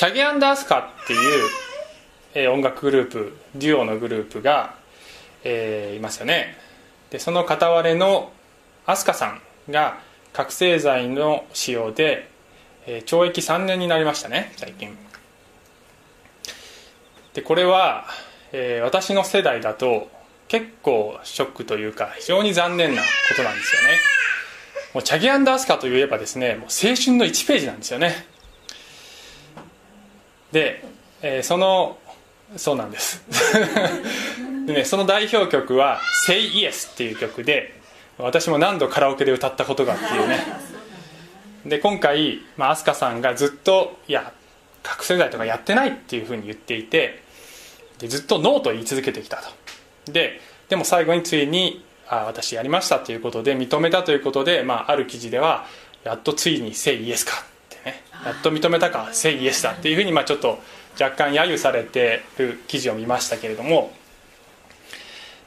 チャゲアンダースカっていう、えー音楽グループデュオのグループが、えーいますよね。でその片割れのアスカさんが覚醒剤の使用で、えー懲役3年になりましたね最近。でこれは、えー私の世代だと結構ショックというか非常に残念なことなんですよね。もうチャギアンダースカといえばですねもう青春の1ページなんですよね。で、えーそのそうなんです。でねその代表曲は「Say Yes」っていう曲で私も何度カラオケで歌ったことがっていうね。で今回、まあ、飛鳥さんがずっといや覚醒剤とかやってないっていうふうに言っていてでずっとノーと言い続けてきたと。ででも最後についにあ私やりましたということで認めたということで、まあ、ある記事ではやっとついに「Say Yes」か。やっと認めたか「Say Yes」だっていうふうに、まあ、ちょっと若干揶揄されてる記事を見ましたけれども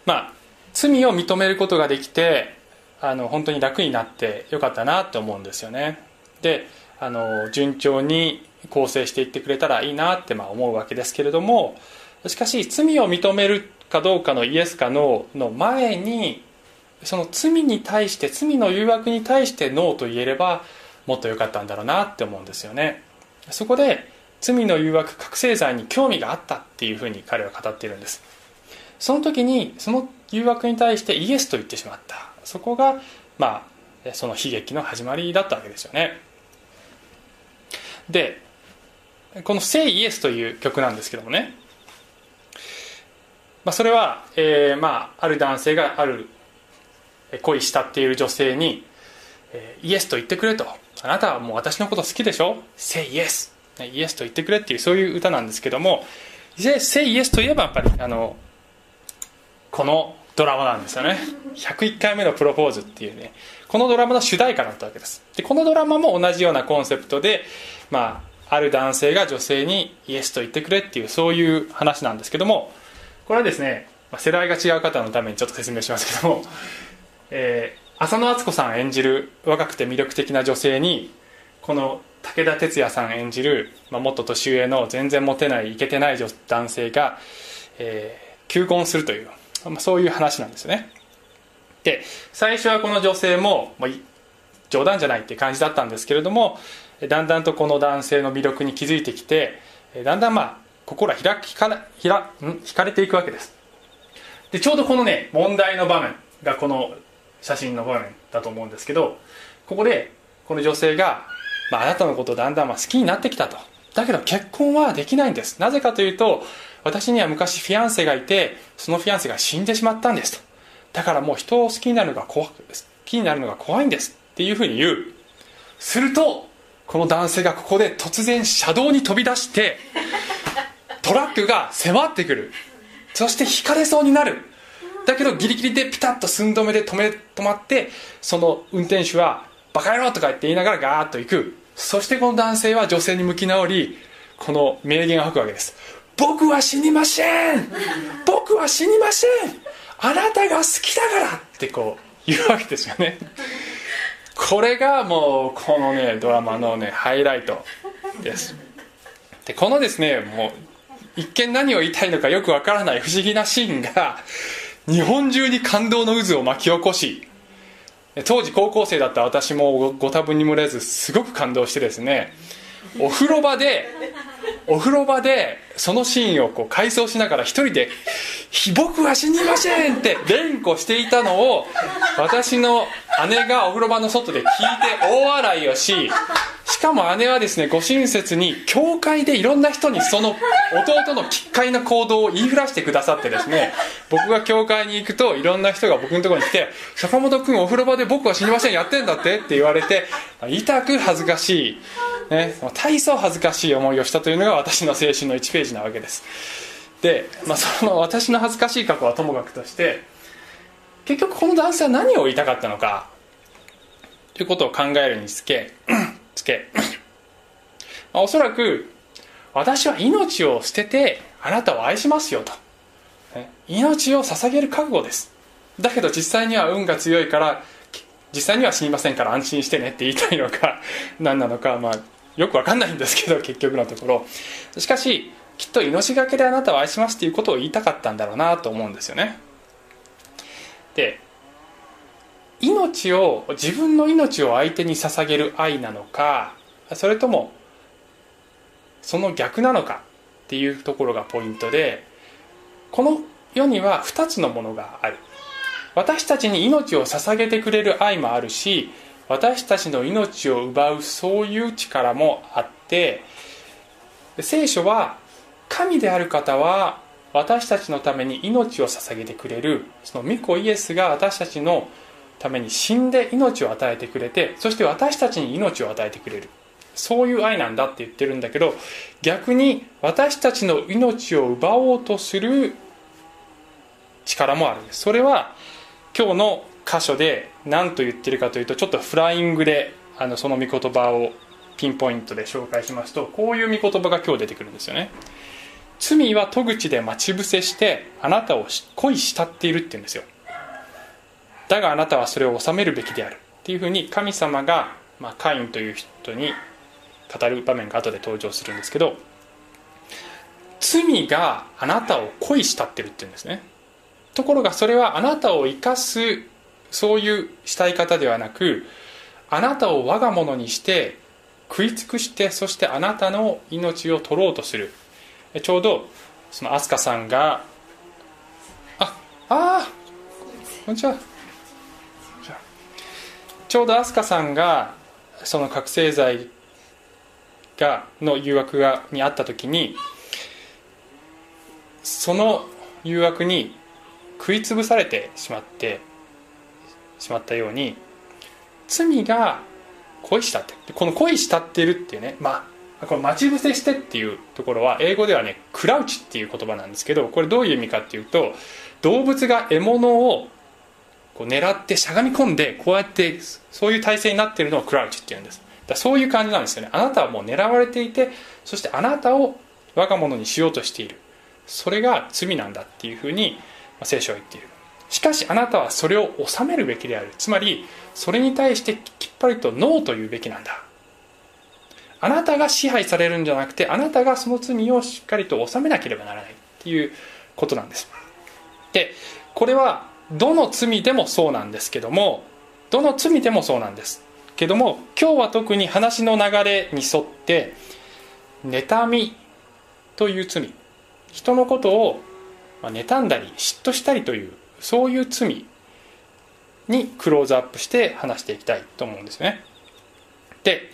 まあ罪を認めることができてあの本当に楽になってよかったなって思うんですよね。であの順調に構成していってくれたらいいなってまあ思うわけですけれどもしかし罪を認めるかどうかのイエスかノーの前にその罪に対して罪の誘惑に対してノーと言えればもっと良かったんだろうなって思うんですよね。そこで罪の誘惑覚醒剤に興味があったっていうふうに彼は語っているんです。その時にその誘惑に対してイエスと言ってしまった。そこがまあその悲劇の始まりだったわけですよね。でこの「Say Yes」という曲なんですけどもね、まあ、それは、えーまあ、ある男性がある恋したっている女性にイエスと言ってくれとあなたはもう私のこと好きでしょ？Say yes. イエスと言ってくれっていうそういう歌なんですけども Say yes といえばやっぱりあのこのドラマなんですよね。101回目のプロポーズっていうね。このドラマの主題歌だったわけです。でこのドラマも同じようなコンセプトでまあある男性が女性にイエスと言ってくれっていうそういう話なんですけどもこれはですね、世代が違う方のためにちょっと説明しますけどもえー浅野敦子さん演じる若くて魅力的な女性にこの武田鉄矢さん演じる、まあ、もっと年上の全然モテないイケてない男性が、えー求婚するという、まあ、そういう話なんですよね。で最初はこの女性も、まあ、冗談じゃないって感じだったんですけれどもだんだんとこの男性の魅力に気づいてきてだんだんまあ心は開きかひらん？惹かれていくわけです。でちょうどこのね問題の場面がこの写真の場面だと思うんですけどここでこの女性が、まあ、あなたのことをだんだん好きになってきたと。だけど結婚はできないんです。なぜかというと私には昔フィアンセがいてそのフィアンセが死んでしまったんですと。だからもう人を好きになるのが怖好きになるのが怖いんです。っていうふうに言う。するとこの男性がここで突然車道に飛び出してトラックが迫ってくる。そして引かれそうになる。だけどギリギリでピタッと寸止めで止め止まってその運転手は「バカ野郎!」とか言って言いながらガーッと行く。そしてこの男性は女性に向き直りこの名言を吐くわけです僕は死にません僕は死にませんあなたが好きだから！ってこう言うわけですよね。これがもうこのねドラマのねハイライトです。でこのですねもう一見何を言いたいのかよくわからない不思議なシーンが日本中に感動の渦を巻き起こし当時高校生だった私もご多分に漏れずすごく感動してですねお風呂場でお風呂場でそのシーンをこう回想しながら一人で「僕は死にません!」って連呼していたのを私の姉がお風呂場の外で聞いて大笑いをしかも姉はですねご親切に教会でいろんな人にその 弟の奇怪な行動を言いふらしてくださってですね僕が教会に行くといろんな人が僕のところに来て「坂本君お風呂場で僕は死にませんやってんだって?」って言われて痛く恥ずかしい、ね、大層恥ずかしい思いをしたというのが私の青春の1ページなわけですで、まあ、その私の恥ずかしい過去はともかくとして結局この男性は何を言いたかったのかということを考えるにつけつけ、まあ、おそらく私は命を捨ててあなたを愛しますよと、ね。命を捧げる覚悟です。だけど実際には運が強いから実際には死にませんから安心してねって言いたいのか 何なのかまあよくわかんないんですけど結局のところ。しかしきっと命がけであなたを愛しますっていうことを言いたかったんだろうなと思うんですよね。で命を自分の命を相手に捧げる愛なのかそれともその逆なのかっていうところがポイントでこの世には2つのものがある。私たちに命を捧げてくれる愛もあるし私たちの命を奪うそういう力もあって聖書は神である方は私たちのために命を捧げてくれるその御子イエスが私たちのために死んで命を与えてくれてそして私たちに命を与えてくれる。そういう愛なんだって言ってるんだけど逆に私たちの命を奪おうとする力もあるんです。それは今日の箇所で何と言ってるかというとちょっとフライングであのその御言葉をピンポイントで紹介しますとこういう御言葉が今日出てくるんですよね。罪は戸口で待ち伏せしてあなたを恋したっているって言うんですよ。だがあなたはそれを収めるべきである。っていうふうに神様が、まあ、カインという人に語る場面が後で登場するんですけど罪があなたを恋したってるって言うんですね。ところがそれはあなたを生かすそういうしたい方ではなくあなたを我が物にして食い尽くしてそしてあなたの命を取ろうとする。ちょうどその飛鳥さんがああこんにちは。ちょうど飛鳥さんがその覚醒剤がの誘惑がにあった時にその誘惑に食い潰されてしまってしまったように罪が恋したって。この恋したってるっていうねまあこの待ち伏せしてっていうところは英語ではねクラウチっていう言葉なんですけどこれどういう意味かっていうと動物が獲物をこう狙ってしゃがみ込んでこうやってそういう体勢になっているのをクラウチっていうんです。だそういう感じなんですよね。あなたはもう狙われていてそしてあなたを我が物にしようとしている。それが罪なんだっていうふうに聖書は言っている。しかしあなたはそれを収めるべきである。つまりそれに対してきっぱりとノーと言うべきなんだ。あなたが支配されるんじゃなくてあなたがその罪をしっかりと収めなければならないっていうことなんです。でこれはどの罪でもそうなんですけどもどの罪でもそうなんです。けども今日は特に話の流れに沿って妬みという罪。人のことを妬んだり嫉妬したりというそういう罪にクローズアップして話していきたいと思うんですよね。で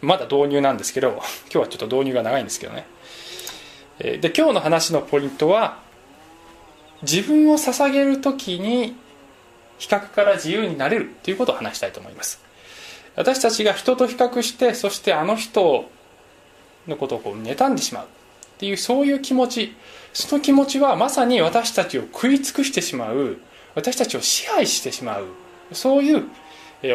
まだ導入なんですけど今日はちょっと導入が長いんですけどね。で今日の話のポイントは自分を捧げる時に比較から自由になれるということを話したいと思います。私たちが人と比較してそしてあの人のことをこう妬んでしまうっていうそういう気持ち。その気持ちはまさに私たちを食い尽くしてしまう私たちを支配してしまうそういう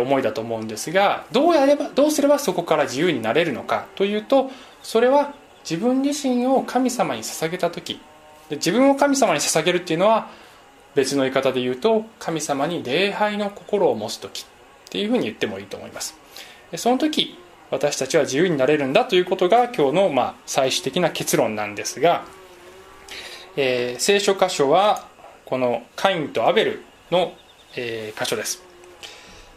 思いだと思うんですがどうやればどうすればそこから自由になれるのかというとそれは自分自身を神様に捧げた時で自分を神様に捧げるっていうのは別の言い方で言うと神様に礼拝の心を持つ時っていうふうに言ってもいいと思います。その時私たちは自由になれるんだということが今日のまあ最終的な結論なんですが、えー、聖書箇所はこのカインとアベルの、えー、箇所です。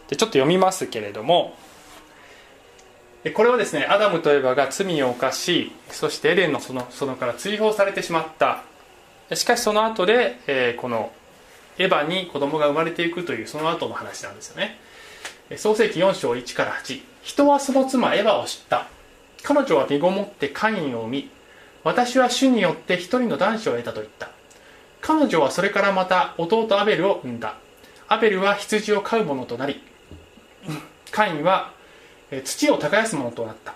でちょっと読みますけれどもこれはですねアダムとエバが罪を犯しそしてエデンの園から追放されてしまったしかしその後で、えー、このエヴァに子供が生まれていくというその後の話なんですよね。創世紀4章1から8人はその妻エヴァを知った。彼女は身ごもってカインを見私は主によって一人の男子を得たと言った。彼女はそれからまた弟アベルを産んだ。アベルは羊を飼う者となりカインは土を耕す者となった。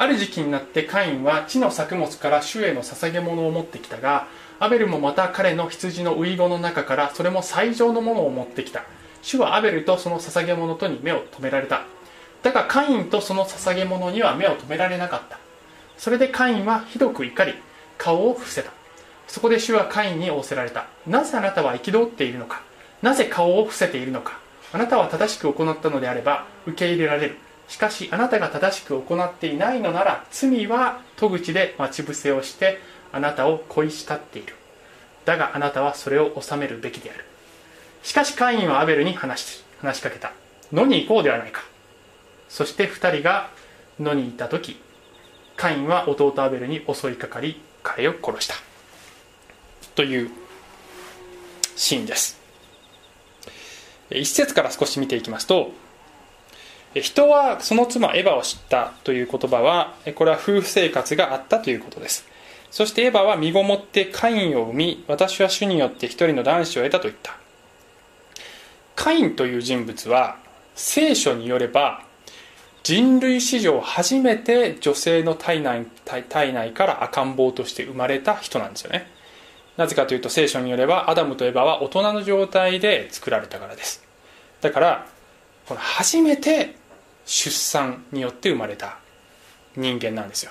ある時期になってカインは地の作物から主への捧げ物を持ってきたがアベルもまた彼の羊の遺言の中からそれも最上のものを持ってきた。主はアベルとその捧げ物とに目を留められた。だがカインとその捧げ物には目を留められなかった。それでカインはひどく怒り顔を伏せた。そこで主はカインに仰せられた。なぜあなたは憤っているのか？なぜ顔を伏せているのか？あなたは正しく行ったのであれば受け入れられる。しかしあなたが正しく行っていないのなら罪は戸口で待ち伏せをしてあなたを恋したっている。だがあなたはそれを収めるべきである。しかしカインはアベルに話し話しかけた。野に行こうではないか。そして2人が野に行った時カインは弟アベルに襲いかかり彼を殺した。というシーンです。一節から少し見ていきますと人はその妻エヴァを知ったという言葉はこれは夫婦生活があったということです。そしてエヴァは身ごもってカインを産み私は主によって一人の男子を得たと言った。カインという人物は聖書によれば人類史上初めて女性の体内体内から赤ん坊として生まれた人なんですよね。なぜかというと聖書によればアダムとエバは大人の状態で作られたからです。だからこの初めて出産によって生まれた人間なんですよ。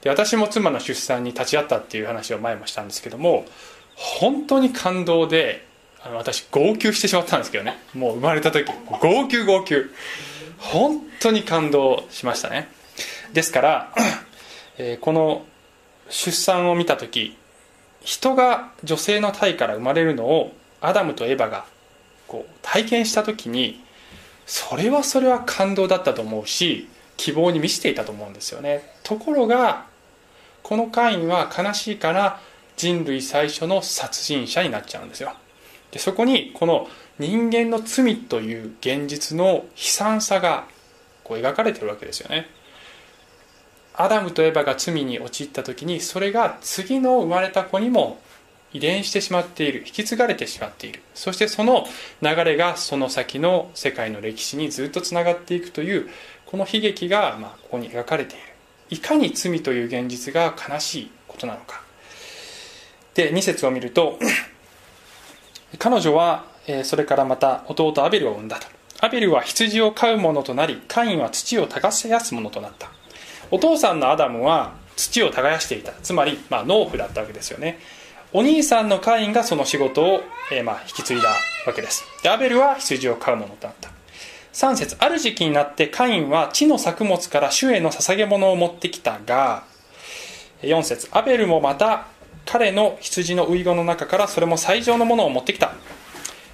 で私も妻の出産に立ち会ったっていう話を前もしたんですけども本当に感動であの私号泣してしまったんですけどね。もう生まれた時号泣号泣。本当に感動しましたね。ですから、えー、この出産を見た時人が女性の体から生まれるのをアダムとエヴァがこう体験した時にそれはそれは感動だったと思うし希望に満ちていたと思うんですよね。ところがこのカインは悲しいから人類最初の殺人者になっちゃうんですよ。でそこにこの人間の罪という現実の悲惨さがこう描かれてるわけですよね。アダムとエバが罪に陥った時にそれが次の生まれた子にも遺伝してしまっている引き継がれてしまっている。そしてその流れがその先の世界の歴史にずっとつながっていくというこの悲劇がまここに描かれている。いかに罪という現実が悲しいことなのか。で2節を見ると 彼女はそれからまた弟アベルを産んだと。アベルは羊を飼う者となりカインは土を耕す者となった。お父さんのアダムは土を耕していた。つまり、ま、農夫だったわけですよね。お兄さんのカインがその仕事を、えー、まあ、引き継いだわけです。でアベルは羊を飼う者となった。3節ある時期になってカインは地の作物から主への捧げ物を持ってきたが4節アベルもまた彼の羊の遺言の中からそれも最上のものを持ってきた。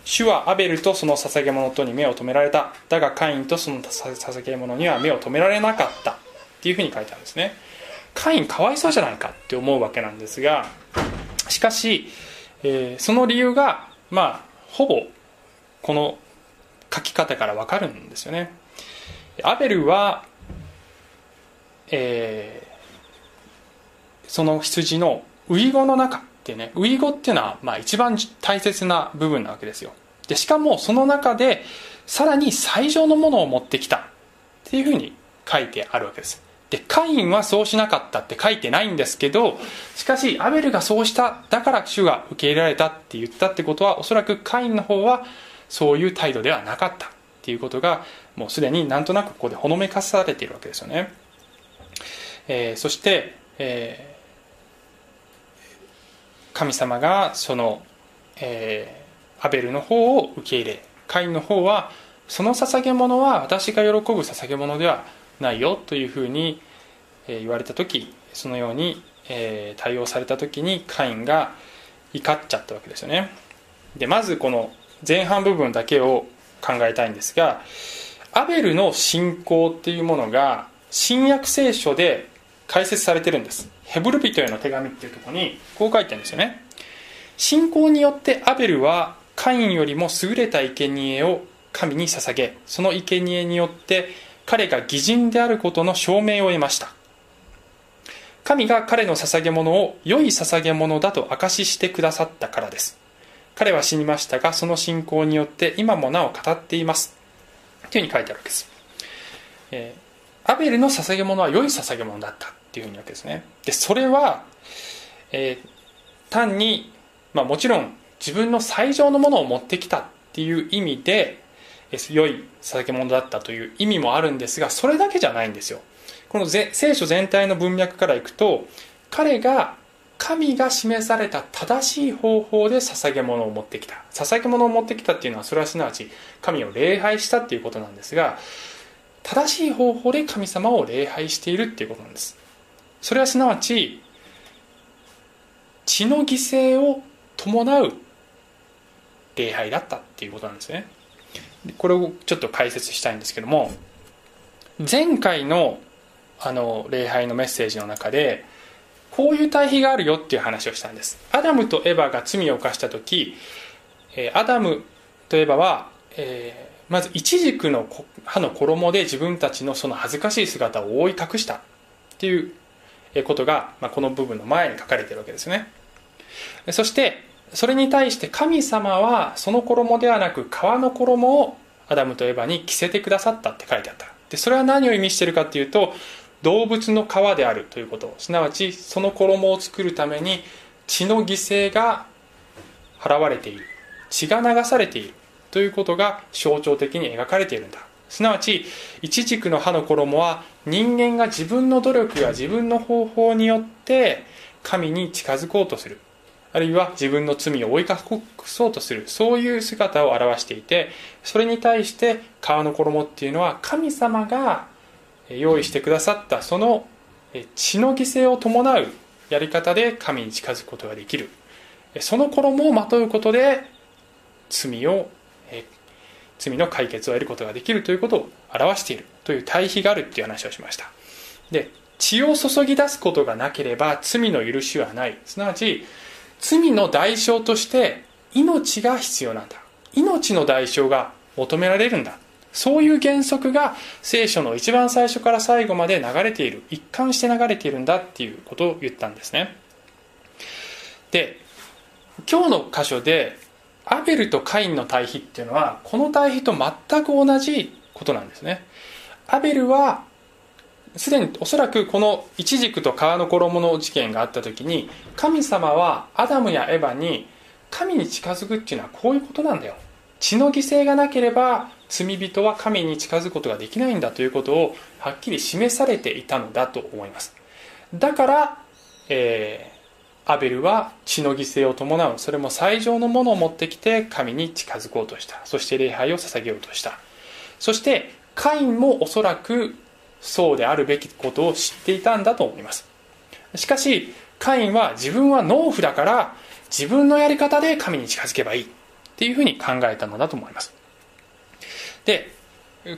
主はアベルとその捧げ物とに目を留められた。だがカインとその捧げ物には目を留められなかった。っていうふうに書いてあるんですね。カインかわいそうじゃないかって思うわけなんですがしかし、えー、その理由がまあほぼこの書き方からわかるんですよね。アベルは、えー、その羊の遺語の中ってね遺語っていうのはまあ一番大切な部分なわけですよ。でしかもその中でさらに最上のものを持ってきたっていうふうに書いてあるわけです。でカインはそうしなかったって書いてないんですけどしかしアベルがそうしただから主が受け入れられたって言ったってことはおそらくカインの方はそういう態度ではなかったっていうことがもうすでになんとなくここでほのめかされているわけですよね、えー、そして、えー神様がその、えー、アベルの方を受け入れカインの方はその捧げ物は私が喜ぶ捧げ物ではないないよというふうに言われた時そのように対応された時にカインが怒っちゃったわけですよね。でまずこの前半部分だけを考えたいんですがアベルの信仰っていうものが新約聖書で解説されてるんです。ヘブル人への手紙っていうとこにこう書いてるんですよね。信仰によってアベルはカインよりも優れた生贄を神に捧げその生贄によって彼が義人であることの証明を得ました。神が彼の捧げ物を良い捧げ物だと証ししてくださったからです。彼は死にましたがその信仰によって今もなお語っています。というふうに書いてあるわけです、えー、アベルの捧げ物は良い捧げ物だったっていうふうにわけですね。でそれは、えー、単に、まあ、もちろん自分の最上のものを持ってきたっていう意味で良い捧げ物だったという意味もあるんですがそれだけじゃないんですよ。この聖書全体の文脈からいくと彼が神が示された正しい方法で捧げ物を持ってきた。捧げ物を持ってきたっていうのはそれはすなわち神を礼拝したっていうことなんですが正しい方法で神様を礼拝しているっていうことなんです。それはすなわち血の犠牲を伴う礼拝だったっていうことなんですね。これをちょっと解説したいんですけども前回のあの礼拝のメッセージの中でこういう対比があるよっていう話をしたんです。アダムとエバが罪を犯した時アダムとエバは、えー、まずイチジクの葉の衣で自分たちのその恥ずかしい姿を覆い隠したっていうことが、まあ、この部分の前に書かれてるわけですね。そしてそれに対して神様はその衣ではなく皮の衣をアダムとエバに着せてくださったって書いてあった。でそれは何を意味しているかっていうと動物の皮であるということ。すなわちその衣を作るために血の犠牲が払われている。血が流されているということが象徴的に描かれているんだ。すなわちイチジクの葉の衣は人間が自分の努力や自分の方法によって神に近づこうとする。あるいは自分の罪を追い隠そうとするそういう姿を表していてそれに対して皮の衣っていうのは神様が用意してくださったその血の犠牲を伴うやり方で神に近づくことができる。その衣をまとうことで罪を罪の解決を得ることができるということを表しているという対比があるっていう話をしました。で血を注ぎ出すことがなければ罪の許しはない。すなわち罪の代償として命が必要なんだ。命の代償が求められるんだ。そういう原則が聖書の一番最初から最後まで流れている一貫して流れているんだっていうことを言ったんですね。で今日の箇所でアベルとカインの対比っていうのはこの対比と全く同じことなんですね。アベルはすでにおそらくこのイチジクと皮の衣の事件があった時に神様はアダムやエヴァに神に近づくっていうのはこういうことなんだよ。血の犠牲がなければ罪人は神に近づくことができないんだということをはっきり示されていたのだと思います。だから、えー、アベルは血の犠牲を伴う。それも最上のものを持ってきて神に近づこうとした。そして礼拝を捧げようとした。そしてカインもおそらくそうであるべきことを知っていたんだと思います。しかしカインは自分は農夫だから自分のやり方で神に近づけばいいっていうふうに考えたのだと思います。で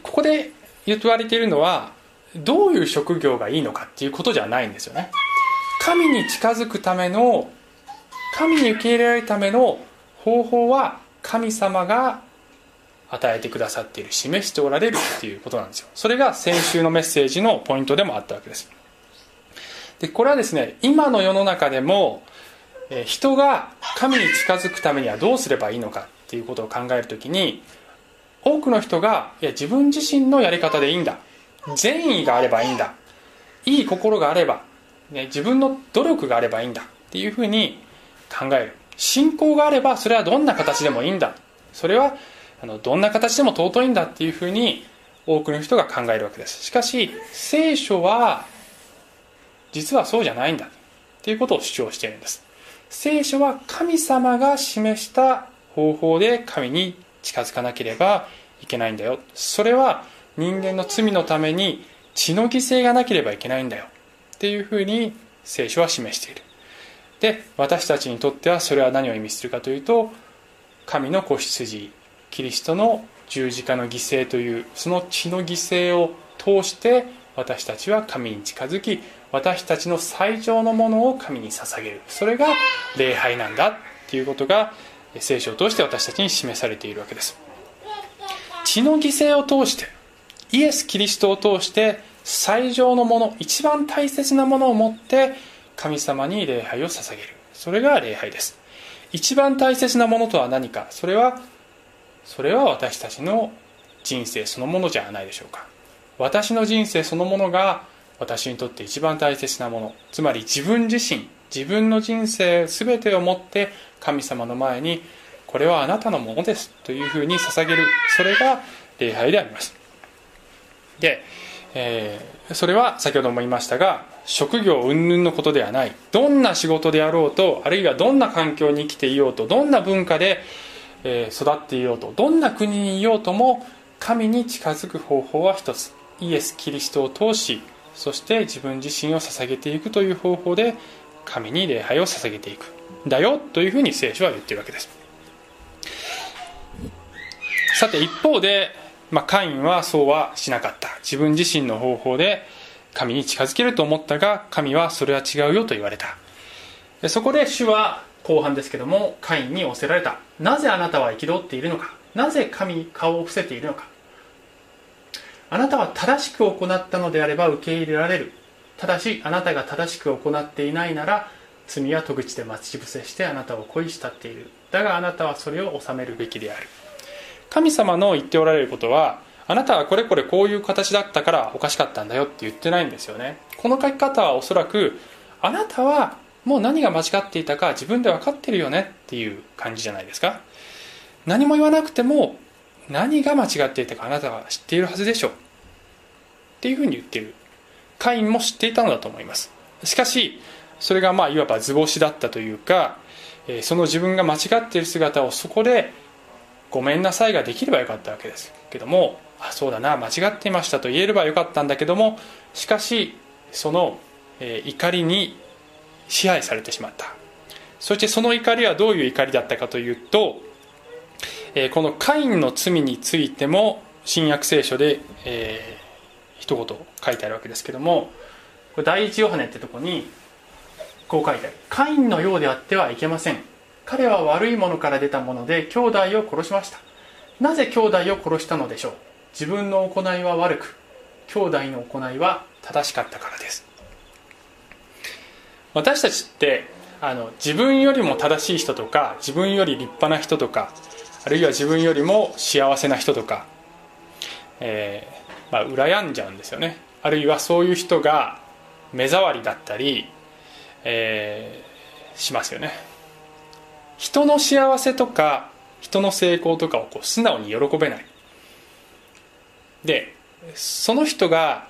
ここで言われているのはどういう職業がいいのかっていうことじゃないんですよね。神に近づくための神に受け入れられるための方法は神様が与えてくださっている示しておられるっていうことなんですよ。それが先週のメッセージのポイントでもあったわけです。でこれはですね今の世の中でも人が神に近づくためにはどうすればいいのかっていうことを考える時に多くの人がいや自分自身のやり方でいいんだ。善意があればいいんだ。いい心があれば、ね、自分の努力があればいいんだっていうふうに考える。信仰があればそれはどんな形でもいいんだ。それはあのどんな形でも尊いんだっていうふうに多くの人が考えるわけですしかし聖書は実はそうじゃないんだっていうことを主張しているんです。聖書は神様が示した方法で神に近づかなければいけないんだよ。それは人間の罪のために血の犠牲がなければいけないんだよ。っていうふうに聖書は示している。で私たちにとってはそれは何を意味するかというと神の子羊。キリストの十字架の犠牲というその血の犠牲を通して私たちは神に近づき私たちの最上のものを神に捧げる。それが礼拝なんだっていうことが聖書を通して私たちに示されているわけです。血の犠牲を通してイエス・キリストを通して最上のもの一番大切なものを持って神様に礼拝を捧げる。それが礼拝です。一番大切なものとは何か？それはそれは私たちの人生そのものじゃないでしょうか。私の人生そのものが私にとって一番大切なもの。つまり自分自身自分の人生全てをもって神様の前にこれはあなたのものです。というふうに捧げる。それが礼拝であります。で、えー、それは先ほども言いましたが職業云々のことではない。どんな仕事であろうとあるいはどんな環境に生きていようとどんな文化でえ育っていようと。どんな国にいようとも神に近づく方法は一つ。イエス・キリストを通しそして自分自身を捧げていくという方法で神に礼拝を捧げていく。だよというふうに聖書は言ってるわけです。さて一方で、まあ、カインはそうはしなかった。自分自身の方法で神に近づけると思ったが神はそれは違うよと言われた。そこで主は後半ですけどもカインに仰せられた。なぜあなたは憤っているのか？なぜ神に顔を伏せているのか？あなたは正しく行ったのであれば受け入れられる。ただしあなたが正しく行っていないなら罪は戸口で待ち伏せしてあなたを恋したっている。だがあなたはそれを収めるべきである。神様の言っておられることはあなたはこれこれこういう形だったからおかしかったんだよって言ってないんですよね。この書き方はおそらくあなたはもう何が間違っていたか自分で分かってるよねっていう感じじゃないですか。何も言わなくても何が間違っていたかあなたは知っているはずでしょう。っていうふうに言っている。カインも知っていたのだと思います。しかしそれがまあいわば図星だったというかその自分が間違っている姿をそこでごめんなさいができればよかったわけです。けどもあそうだな間違っていましたと言えればよかったんだけどもしかしその、怒りに支配されてしまった。そしてその怒りはどういう怒りだったかというと、えこのカインの罪についても新約聖書で、えー、一言書いてあるわけですけどもこれ第一ヨハネってとこにこう書いてある。カインのようであってはいけません。彼は悪いものから出たもので兄弟を殺しました。なぜ兄弟を殺したのでしょう？自分の行いは悪く兄弟の行いは正しかったからです。私たちってあの自分よりも正しい人とか自分より立派な人とかあるいは自分よりも幸せな人とか、えー、まあ、羨んじゃうんですよね。あるいはそういう人が目障りだったり、えー、しますよね。人の幸せとか人の成功とかをこう素直に喜べない。でその人が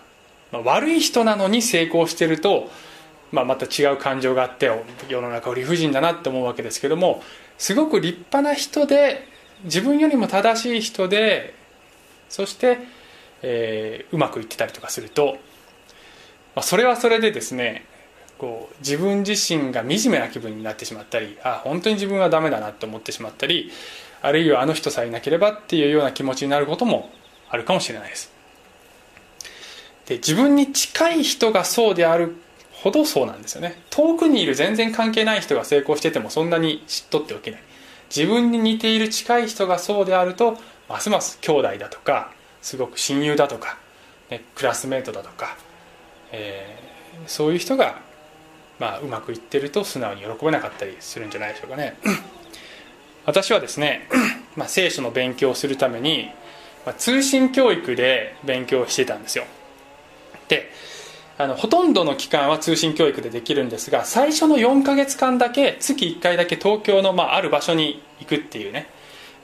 悪い人なのに成功してると、まあ、また違う感情があって世の中理不尽だなって思うわけですけどもすごく立派な人で自分よりも正しい人でそして、えー、うまくいってたりとかすると、まあ、それはそれでですねこう自分自身が惨めな気分になってしまったりあ本当に自分はダメだなって思ってしまったりあるいはあの人さえいなければっていうような気持ちになることもあるかもしれないです。で自分に近い人がそうであるほどそうなんですよね。遠くにいる全然関係ない人が成功しててもそんなに知っとっておけない。自分に似ている近い人がそうであるとますます兄弟だとかすごく親友だとか、ね、クラスメートだとか、えー、そういう人がまあ、うまくいってると素直に喜べなかったりするんじゃないでしょうかね。私はですね、まあ、聖書の勉強をするために、まあ、通信教育で勉強してたんですよ。であのほとんどの期間は通信教育でできるんですが最初の4ヶ月間だけ月1回だけ東京の、まあ、ある場所に行くっていうね、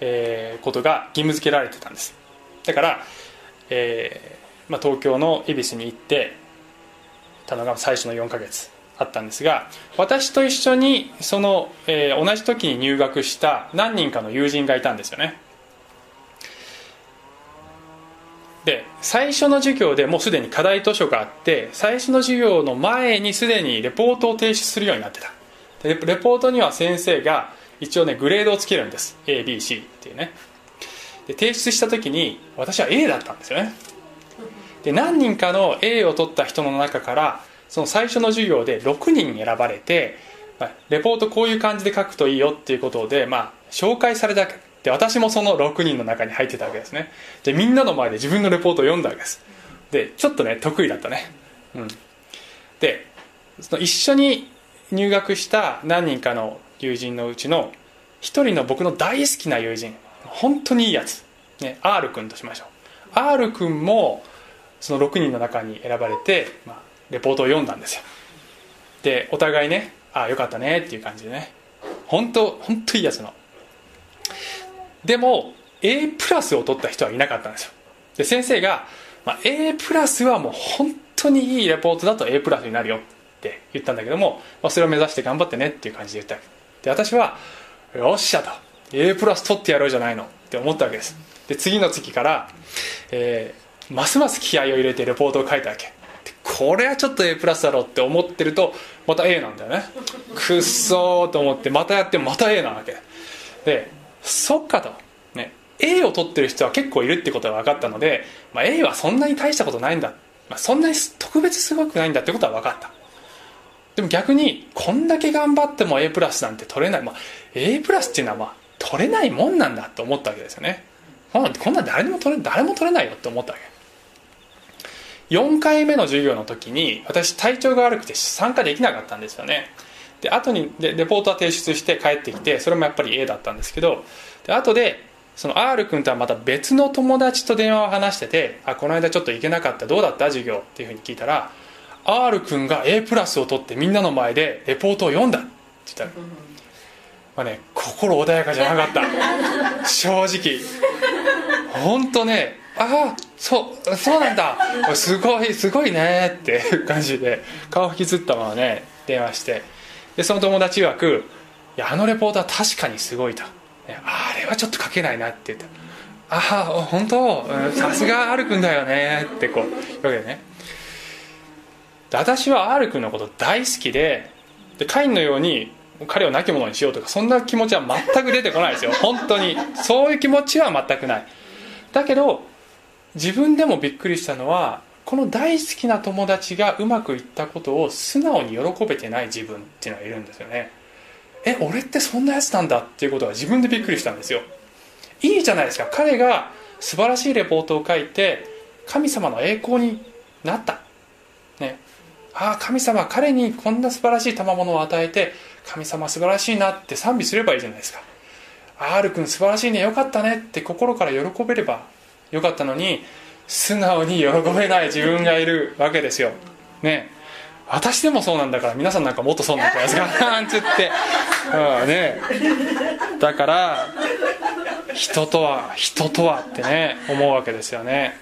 えー、ことが義務付けられてたんです。だから、えーまあ、東京の恵比寿に行ってたのが最初の4ヶ月あったんですが私と一緒にその、えー、同じ時に入学した何人かの友人がいたんですよね。で最初の授業でもうすでに課題図書があって最初の授業の前にすでにレポートを提出するようになってた。でレポートには先生が一応ねグレードをつけるんです。ABC っていうね。で提出した時に私は A だったんですよね。で何人かの A を取った人の中からその最初の授業で6人選ばれて、レポートこういう感じで書くといいよっていうことで、まあ、紹介されたで私もその6人の中に入ってたわけですね。でみんなの前で自分のレポートを読んだわけです。でちょっとね得意だったね。うん。でその一緒に入学した何人かの友人のうちの一人の僕の大好きな友人本当にいいやつ、ね、R 君としましょう。R 君もその6人の中に選ばれて、まあ、レポートを読んだんですよ。でお互いねああよかったねっていう感じでね。本当本当いいやつの。でも A プラスを取った人はいなかったんですよ。で先生が、まあ、A プラスはもう本当にいいレポートだと A プラスになるよって言ったんだけども、まあ、それを目指して頑張ってねっていう感じで言ったわけ。で私はよっしゃと A プラス取ってやろうじゃないのって思ったわけです。で次の月から、えーますます気合を入れてレポートを書いたわけ。これはちょっと A プラスだろうって思ってるとまた A なんだよね。くっそーと思ってまたやってまた A なわけ。でそっかと、ね、A を取ってる人は結構いるってことが分かったので、まあ、A はそんなに大したことないんだ、まあ、そんなに特別すごくないんだってことは分かった。でも逆にこんだけ頑張っても A プラスなんて取れない、まあ、A プラスっていうのはまあ取れないもんなんだと思ったわけですよね。こんなん誰も取れ誰も取れないよって思ったわけ。4回目の授業の時に私体調が悪くて参加できなかったんですよね。で後にでレポートは提出して帰ってきてそれもやっぱり A だったんですけどで後でその R 君とはまた別の友達と電話を話してて「あこの間ちょっと行けなかったどうだった授業」っていうふうに聞いたら R 君が A プラスを取ってみんなの前でレポートを読んだって言ったら、まあね、心穏やかじゃなかった。正直。本当ねああそうそうなんだ。すごいすごいねっていう感じで顔引きずったままね電話して。でその友達曰く「いやあのレポートは確かにすごいと」あれはちょっと書けないなって言って「ああ本当？さすが R 君だよね」ってこう言うわけでね。私は R 君のこと大好きででカインのように彼を亡き者にしようとかそんな気持ちは全く出てこないですよ。本当に。そういう気持ちは全くない。だけど自分でもびっくりしたのはこの大好きな友達がうまくいったことを素直に喜べてない自分っていうのがいるんですよね。え俺ってそんなやつなんだっていうことは自分でびっくりしたんですよ。いいじゃないですか。彼が素晴らしいレポートを書いて神様の栄光になった。ね。ああ神様彼にこんな素晴らしい賜物を与えて神様素晴らしいなって賛美すればいいじゃないですか。R 君素晴らしいね。よかったねって心から喜べればよかったのに素直に喜べない自分がいるわけですよ。ね。私でもそうなんだから皆さんなんかもっとそうなんじゃないですか。なんつって、うんね、だから人とは人とはってね思うわけですよね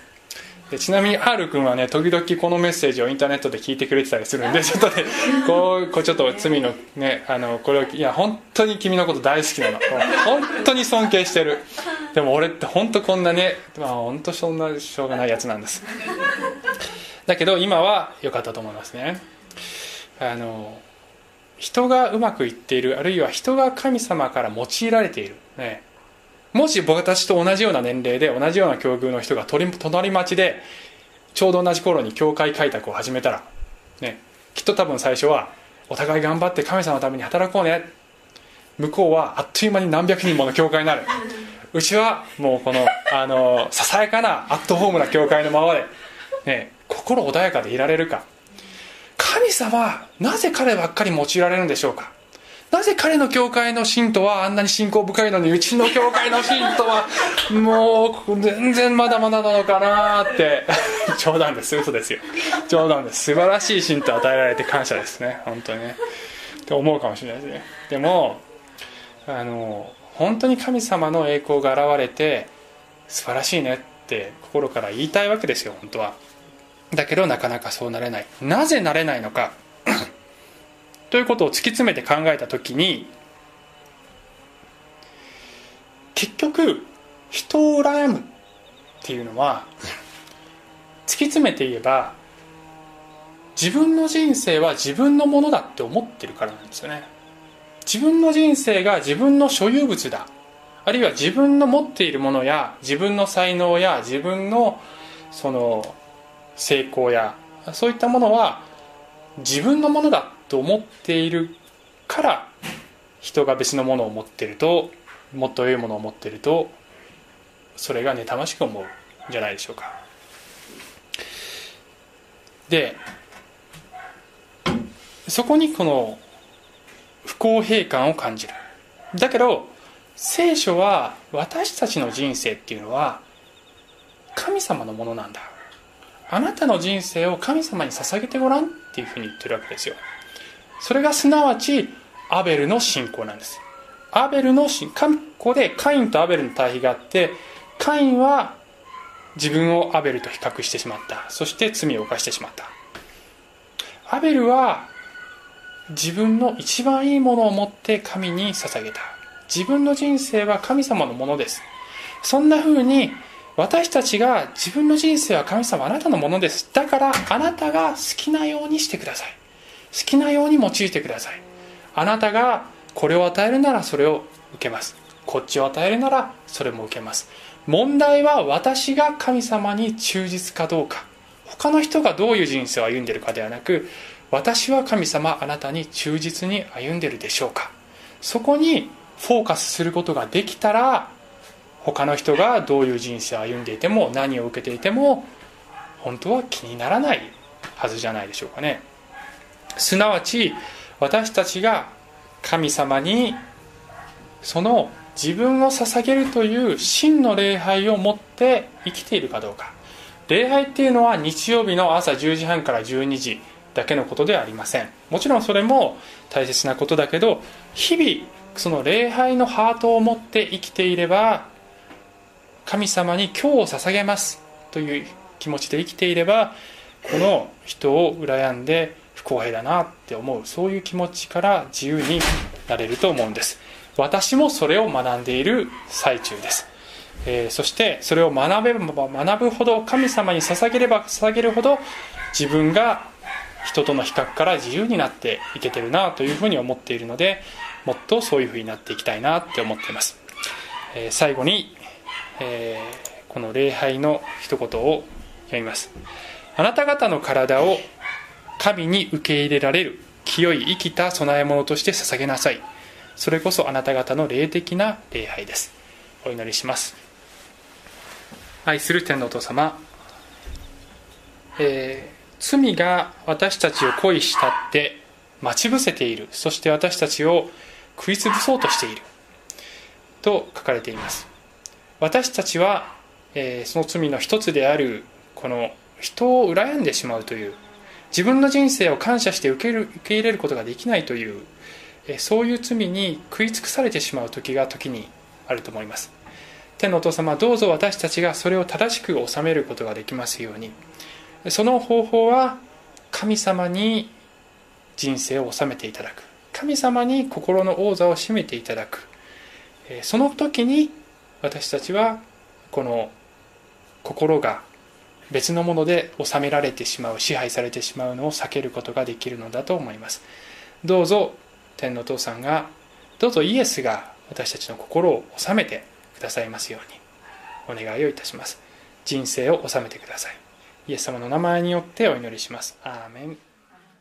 でちなみに R 君はね時々このメッセージをインターネットで聞いてくれてたりするんでちょっとねこうこうちょっと罪のねあのこれをいや本当に君のこと大好きなの。本当に尊敬してる。でも俺って本当こんなねまあ本当そんなしょうがないやつなんです。だけど今は良かったと思いますね。あの人がうまくいっているあるいは人が神様から用いられている。ねもし僕たちと同じような年齢で同じような境遇の人が隣町でちょうど同じ頃に教会開拓を始めたら、ね、きっと多分最初はお互い頑張って神様のために働こうね。向こうはあっという間に何百人もの教会になる。うちはもうこのあのささやかなアットホームな教会のままで、ね、心穏やかでいられるか。神様なぜ彼ばっかり用いられるんでしょうか？なぜ彼の教会の信徒はあんなに信仰深いのにうちの教会の信徒は もう全然まだまだなのかなって。冗談です。嘘ですよ。冗談です。素晴らしい信徒与えられて感謝ですね。本当に。ねって思うかもしれないですね。でもあの本当に神様の栄光が現れて素晴らしいねって心から言いたいわけですよ本当は。だけどなかなかそうなれない。なぜなれないのか。ということを突き詰めて考えた時に結局人を羨むっていうのは突き詰めて言えば自分の人生は自分のものだって思ってるからなんですよね。自分の人生が自分の所有物だ。あるいは自分の持っているものや自分の才能や自分のその成功やそういったものは自分のものだと思っているから人が別のものを持ってるともっと良いものを持ってるとそれが妬ましく思うんじゃないでしょうか。でそこにこの不公平感を感じる。だけど聖書は私たちの人生っていうのは神様のものなんだ。あなたの人生を神様に捧げてごらんっていうふうに言ってるわけですよ。それがすなわちアベルの信仰なんです。アベルの信ここでカインとアベルの対比があってカインは自分をアベルと比較してしまった。そして罪を犯してしまった。アベルは自分の一番いいものを持って神に捧げた。自分の人生は神様のものです。そんな風に私たちが自分の人生は神様あなたのものです。だからあなたが好きなようにしてください。好きなように用いてください。あなたがこれを与えるならそれを受けます。こっちを与えるならそれも受けます。問題は私が神様に忠実かどうか。他の人がどういう人生を歩んでいるかではなく私は神様あなたに忠実に歩んでいるでしょうか。そこにフォーカスすることができたら他の人がどういう人生を歩んでいても何を受けていても本当は気にならないはずじゃないでしょうかね。すなわち私たちが神様にその自分を捧げるという真の礼拝を持って生きているかどうか。礼拝っていうのは日曜日の朝10時半から12時だけのことではありません。もちろんそれも大切なことだけど日々その礼拝のハートを持って生きていれば神様に今日を捧げますという気持ちで生きていればこの人を羨んで公平だなって思うそういう気持ちから自由になれると思うんです。私もそれを学んでいる最中です、えー、そしてそれを学べば学ぶほど神様に捧げれば捧げるほど自分が人との比較から自由になっていけてるなというふうに思っているのでもっとそういうふうになっていきたいなって思っています、えー、最後にえー、この礼拝の一言を読みます。あなた方の体を神に受け入れられる清い生きた供え物として捧げなさい。それこそあなた方の霊的な礼拝です。お祈りします。愛する天のお父様、えー、罪が私たちを恋したって待ち伏せている。そして私たちを食いつぶそうとしている。と書かれています。私たちは、えー、その罪の一つであるこの人を羨んでしまうという自分の人生を感謝して受ける受け入れることができないという、そういう罪に食い尽くされてしまう時が時にあると思います。天のお父様どうぞ私たちがそれを正しく収めることができますように。その方法は神様に人生を収めていただく。神様に心の王座を占めていただく。その時に私たちはこの心が別のもので収められてしまう支配されてしまうのを避けることができるのだと思います。どうぞ天のお父さんがどうぞイエスが私たちの心を収めてくださいますようにお願いをいたします。人生を収めてください。イエス様の名前によってお祈りします。アーメン。